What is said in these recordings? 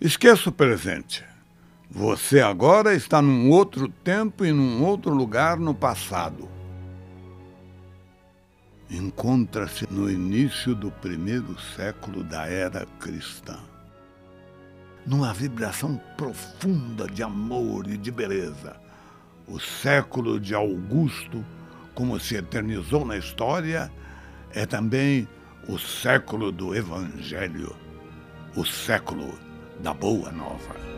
Esqueça o presente. Você agora está num outro tempo e num outro lugar no passado. Encontra-se no início do primeiro século da era cristã. Numa vibração profunda de amor e de beleza. O século de Augusto, como se eternizou na história, é também o século do Evangelho, o século da Boa Nova.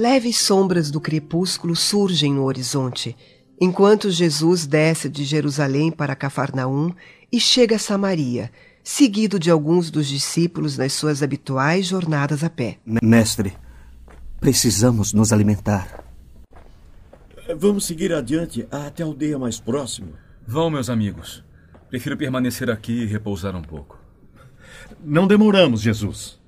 Leves sombras do crepúsculo surgem no horizonte, enquanto Jesus desce de Jerusalém para Cafarnaum e chega a Samaria, seguido de alguns dos discípulos nas suas habituais jornadas a pé. Mestre, precisamos nos alimentar. Vamos seguir adiante até a aldeia mais próxima. Vão, meus amigos. Prefiro permanecer aqui e repousar um pouco. Não demoramos, Jesus.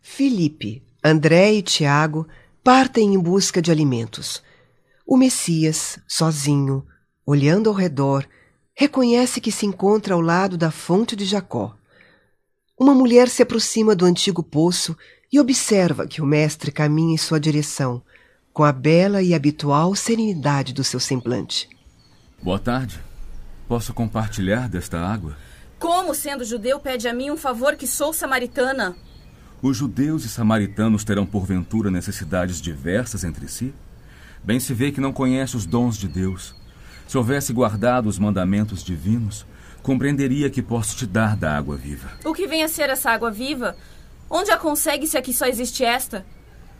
Filipe, André e Tiago partem em busca de alimentos. O Messias, sozinho, olhando ao redor, reconhece que se encontra ao lado da fonte de Jacó. Uma mulher se aproxima do antigo poço e observa que o mestre caminha em sua direção, com a bela e habitual serenidade do seu semblante. Boa tarde. Posso compartilhar desta água? Como, sendo judeu, pede a mim um favor que sou samaritana? Os judeus e samaritanos terão porventura necessidades diversas entre si? Bem se vê que não conhece os dons de Deus. Se houvesse guardado os mandamentos divinos, compreenderia que posso te dar da água viva. O que vem a ser essa água viva? Onde a consegue se aqui só existe esta?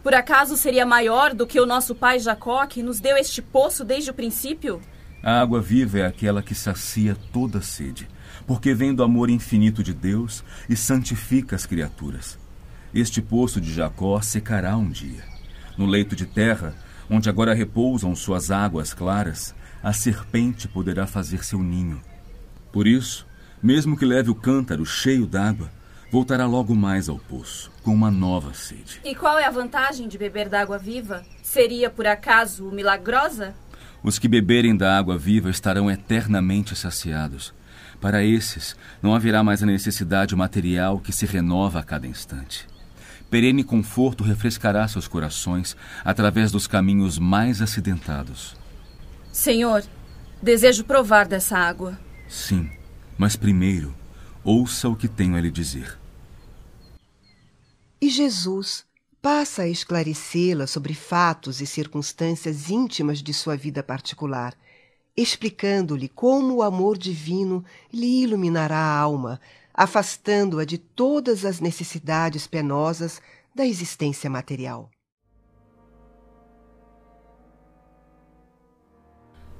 Por acaso seria maior do que o nosso pai Jacó, que nos deu este poço desde o princípio? A água viva é aquela que sacia toda sede, porque vem do amor infinito de Deus e santifica as criaturas. Este poço de Jacó secará um dia. No leito de terra, onde agora repousam suas águas claras, a serpente poderá fazer seu ninho. Por isso, mesmo que leve o cântaro cheio d'água, voltará logo mais ao poço, com uma nova sede. E qual é a vantagem de beber da água viva? Seria, por acaso, milagrosa? Os que beberem da água viva estarão eternamente saciados. Para esses, não haverá mais a necessidade material que se renova a cada instante. Perene conforto refrescará seus corações através dos caminhos mais acidentados. Senhor, desejo provar dessa água. Sim, mas primeiro, ouça o que tenho a lhe dizer. E Jesus passa a esclarecê-la sobre fatos e circunstâncias íntimas de sua vida particular, explicando-lhe como o amor divino lhe iluminará a alma, afastando-a de todas as necessidades penosas da existência material.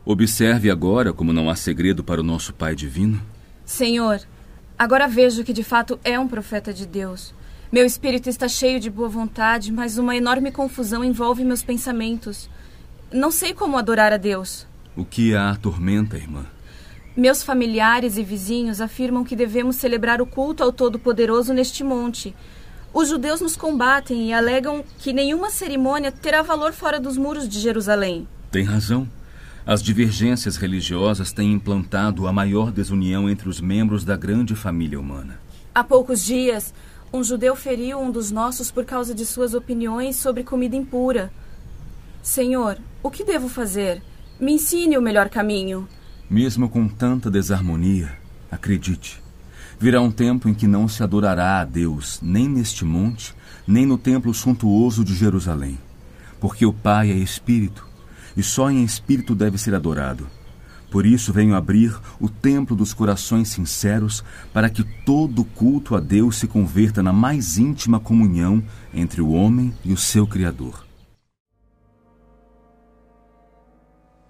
Observe agora como não há segredo para o nosso Pai Divino. Senhor, agora vejo que de fato é um profeta de Deus. Meu espírito está cheio de boa vontade, mas uma enorme confusão envolve meus pensamentos. Não sei como adorar a Deus. O que a atormenta, irmã? Meus familiares e vizinhos afirmam que devemos celebrar o culto ao Todo-Poderoso neste monte. Os judeus nos combatem e alegam que nenhuma cerimônia terá valor fora dos muros de Jerusalém. Tem razão. As divergências religiosas têm implantado a maior desunião entre os membros da grande família humana. Há poucos dias, um judeu feriu um dos nossos por causa de suas opiniões sobre comida impura. Senhor, o que devo fazer? Me ensine o melhor caminho. Mesmo com tanta desarmonia, acredite, Virá um tempo em que não se adorará a Deus nem neste monte, nem no templo suntuoso de Jerusalém, porque o Pai é Espírito, e só em Espírito deve ser adorado. Por isso venho abrir o templo dos corações sinceros, para que todo culto a Deus se converta na mais íntima comunhão entre o homem e o seu Criador.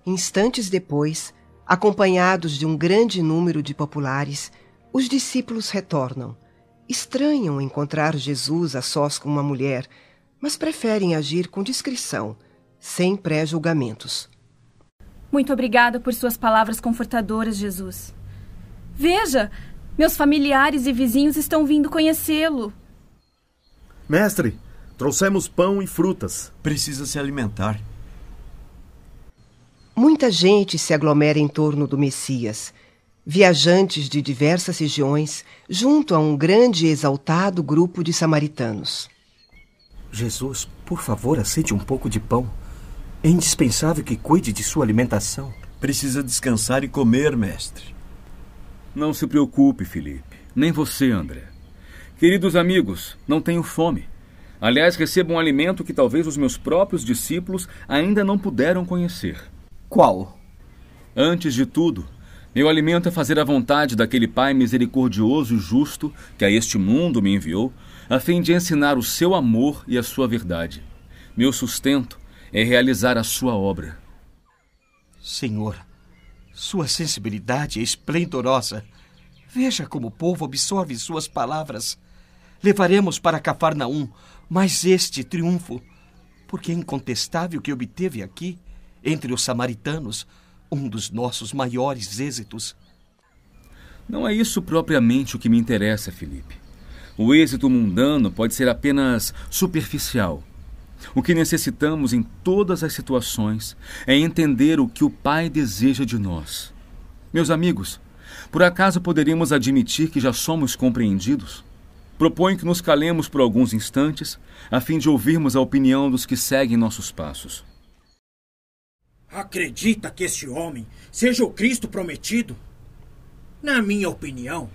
Instantes depois, acompanhados de um grande número de populares, os discípulos retornam. Estranham encontrar Jesus a sós com uma mulher, mas preferem agir com discrição, sem pré-julgamentos. Muito obrigada por suas palavras confortadoras, Jesus. Veja, meus familiares e vizinhos estão vindo conhecê-lo. Mestre, trouxemos pão e frutas. Precisa se alimentar. Muita gente se aglomera em torno do Messias viajantes de diversas regiões, junto a um grande e exaltado grupo de samaritanos. Jesus, por favor, aceite um pouco de pão. É indispensável que cuide de sua alimentação. Precisa descansar e comer, mestre. Não se preocupe, Felipe. Nem você, André. Queridos amigos, não tenho fome. Aliás, recebo um alimento que talvez os meus próprios discípulos ainda não puderam conhecer. Qual? Antes de tudo, meu alimento é fazer a vontade daquele Pai misericordioso e justo que a este mundo me enviou, a fim de ensinar o seu amor e a sua verdade. Meu sustento é realizar a sua obra. Senhor, sua sensibilidade é esplendorosa. Veja como o povo absorve suas palavras. Levaremos para Cafarnaum mais este triunfo, porque é incontestável que obteve aqui, entre os samaritanos, um dos nossos maiores êxitos. Não é isso propriamente o que me interessa, Felipe. O êxito mundano pode ser apenas superficial. O que necessitamos em todas as situações é entender o que o Pai deseja de nós. Meus amigos, por acaso poderíamos admitir que já somos compreendidos? Proponho que nos calemos por alguns instantes, a fim de ouvirmos a opinião dos que seguem nossos passos. Acredita que este homem seja o Cristo prometido? Na minha opinião,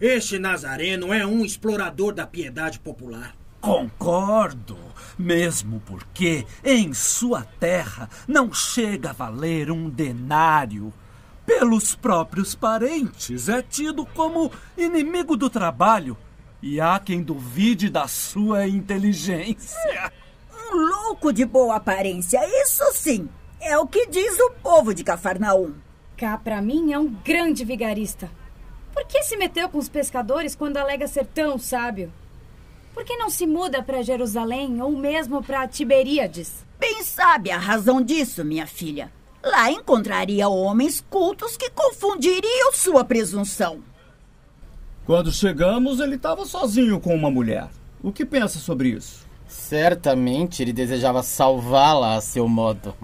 este Nazareno é um explorador da piedade popular. Concordo, mesmo porque em sua terra não chega a valer um denário. Pelos próprios parentes é tido como inimigo do trabalho e há quem duvide da sua inteligência. Um louco de boa aparência, isso sim. É o que diz o povo de Cafarnaum. Cá, pra mim, é um grande vigarista. Por que se meteu com os pescadores quando alega ser tão sábio? Por que não se muda para Jerusalém ou mesmo para Tiberíades? Bem sabe a razão disso, minha filha. Lá encontraria homens cultos que confundiriam sua presunção. Quando chegamos, ele estava sozinho com uma mulher. O que pensa sobre isso? Certamente ele desejava salvá-la a seu modo.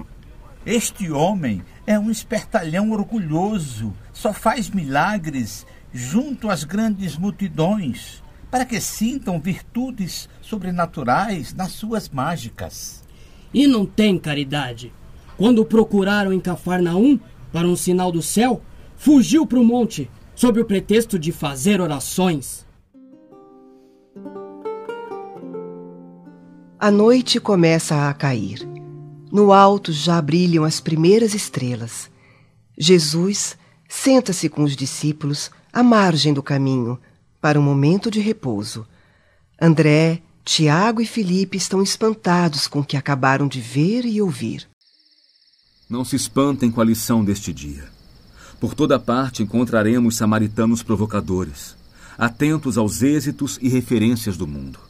Este homem é um espertalhão orgulhoso, só faz milagres junto às grandes multidões, para que sintam virtudes sobrenaturais nas suas mágicas. E não tem caridade. Quando o procuraram em Cafarnaum para um sinal do céu, fugiu para o monte, sob o pretexto de fazer orações. A noite começa a cair. No alto já brilham as primeiras estrelas. Jesus senta-se com os discípulos à margem do caminho para um momento de repouso. André, Tiago e Felipe estão espantados com o que acabaram de ver e ouvir. Não se espantem com a lição deste dia. Por toda parte encontraremos samaritanos provocadores, atentos aos êxitos e referências do mundo.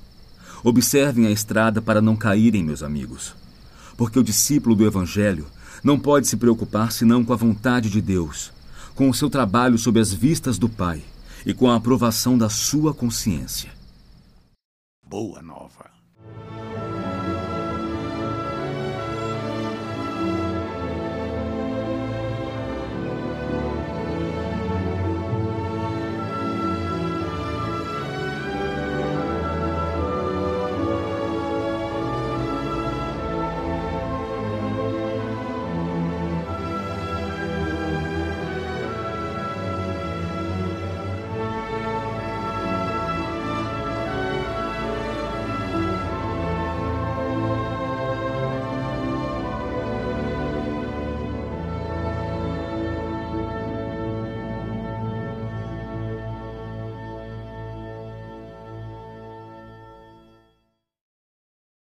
Observem a estrada para não caírem, meus amigos porque o discípulo do Evangelho não pode se preocupar senão com a vontade de Deus, com o seu trabalho sob as vistas do Pai e com a aprovação da sua consciência. Boa nova.